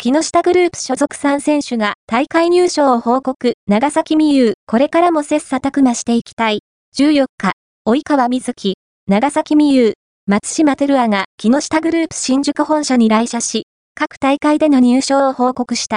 木下グループ所属3選手が大会入賞を報告。長崎美優、これからも切磋琢磨していきたい。14日、及川瑞希、長崎美優、松島照也が木下グループ新宿本社に来社し、各大会での入賞を報告した。